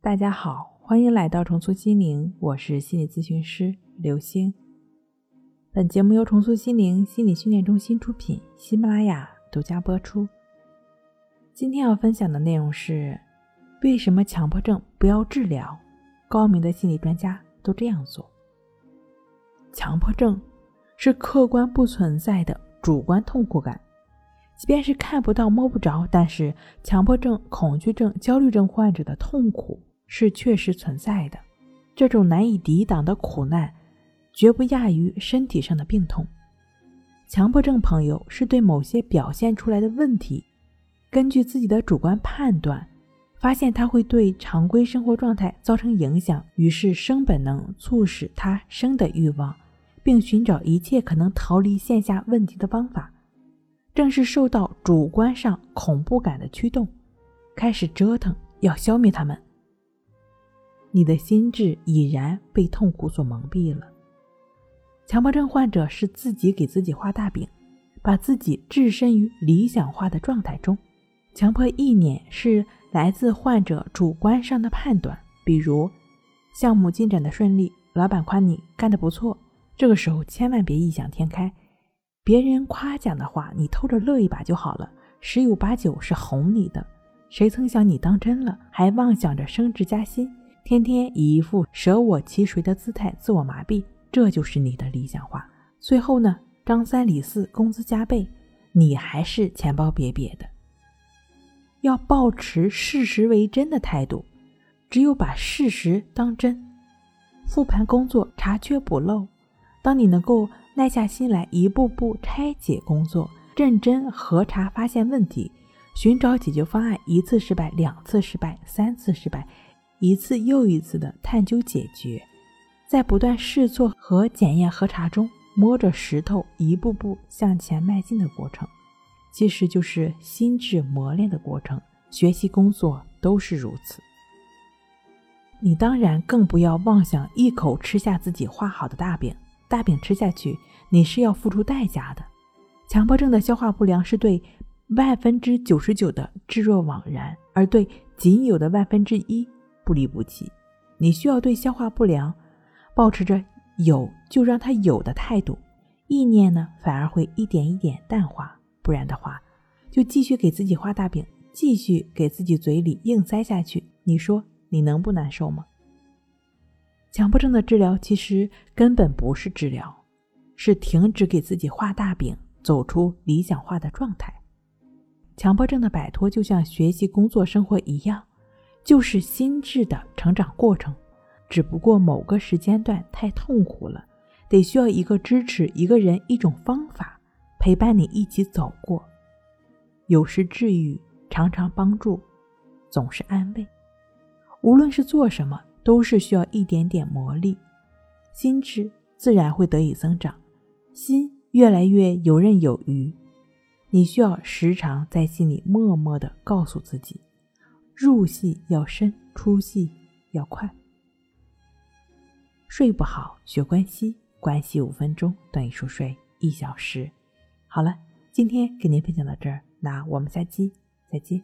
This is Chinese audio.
大家好，欢迎来到重塑心灵，我是心理咨询师刘星。本节目由重塑心灵心理训练中心出品，喜马拉雅独家播出。今天要分享的内容是：为什么强迫症不要治疗？高明的心理专家都这样做。强迫症是客观不存在的主观痛苦感。即便是看不到、摸不着，但是强迫症、恐惧症、焦虑症患者的痛苦是确实存在的。这种难以抵挡的苦难，绝不亚于身体上的病痛。强迫症朋友是对某些表现出来的问题，根据自己的主观判断，发现它会对常规生活状态造成影响，于是生本能促使他生的欲望，并寻找一切可能逃离线下问题的方法。正是受到主观上恐怖感的驱动，开始折腾，要消灭他们。你的心智已然被痛苦所蒙蔽了。强迫症患者是自己给自己画大饼，把自己置身于理想化的状态中。强迫意念是来自患者主观上的判断，比如项目进展的顺利，老板夸你干得不错，这个时候千万别异想天开。别人夸奖的话，你偷着乐一把就好了，十有八九是哄你的。谁曾想你当真了，还妄想着升职加薪，天天以一副舍我其谁的姿态自我麻痹，这就是你的理想化。最后呢，张三李四工资加倍，你还是钱包瘪瘪的。要保持事实为真的态度，只有把事实当真，复盘工作，查缺补漏。当你能够。耐下心来，一步步拆解工作，认真核查，发现问题，寻找解决方案。一次失败，两次失败，三次失败，一次又一次的探究解决，在不断试错和检验核查中，摸着石头一步步向前迈进的过程，其实就是心智磨练的过程。学习工作都是如此。你当然更不要妄想一口吃下自己画好的大饼。大饼吃下去，你是要付出代价的。强迫症的消化不良是对万分之九十九的置若罔然，而对仅有的万分之一不离不弃。你需要对消化不良保持着有就让它有的态度，意念呢反而会一点一点淡化。不然的话，就继续给自己画大饼，继续给自己嘴里硬塞下去。你说你能不难受吗？强迫症的治疗其实根本不是治疗，是停止给自己画大饼，走出理想化的状态。强迫症的摆脱就像学习、工作、生活一样，就是心智的成长过程。只不过某个时间段太痛苦了，得需要一个支持、一个人、一种方法陪伴你一起走过。有时治愈，常常帮助，总是安慰。无论是做什么。都是需要一点点磨砺，心智自然会得以增长，心越来越游刃有余。你需要时常在心里默默的告诉自己：入戏要深，出戏要快。睡不好学关系，关系五分钟等于熟睡一小时。好了，今天给您分享到这儿，那我们下期再见。